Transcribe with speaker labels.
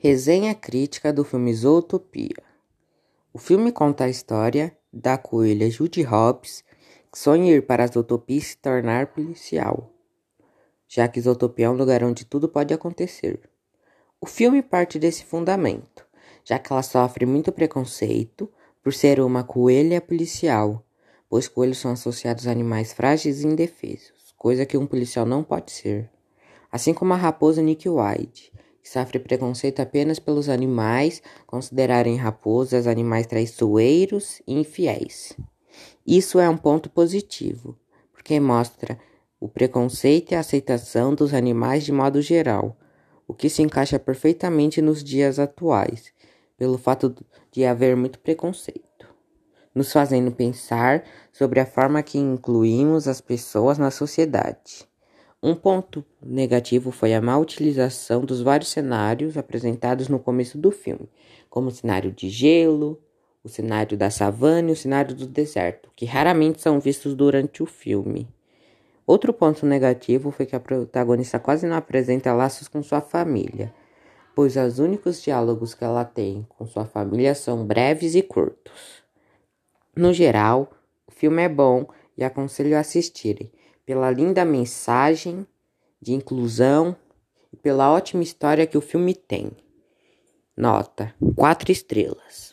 Speaker 1: Resenha crítica do filme Zootopia. O filme conta a história da coelha Judy Hopps, que sonha ir para a Zootopia e se tornar policial, já que Zootopia é um lugar onde tudo pode acontecer. O filme parte desse fundamento, já que ela sofre muito preconceito por ser uma coelha policial, pois coelhos são associados a animais frágeis e indefesos, coisa que um policial não pode ser. Assim como a raposa Nick White, que sofre preconceito apenas pelos animais considerarem raposas animais traiçoeiros e infiéis. Isso é um ponto positivo, porque mostra o preconceito e a aceitação dos animais de modo geral, o que se encaixa perfeitamente nos dias atuais, pelo fato de haver muito preconceito, nos fazendo pensar sobre a forma que incluímos as pessoas na sociedade. Um ponto negativo foi a má utilização dos vários cenários apresentados no começo do filme, como o cenário de gelo, o cenário da savana e o cenário do deserto, que raramente são vistos durante o filme. Outro ponto negativo foi que a protagonista quase não apresenta laços com sua família, pois os únicos diálogos que ela tem com sua família são breves e curtos. No geral, o filme é bom e aconselho a assistirem pela linda mensagem de inclusão e pela ótima história que o filme tem. Nota: 4 estrelas.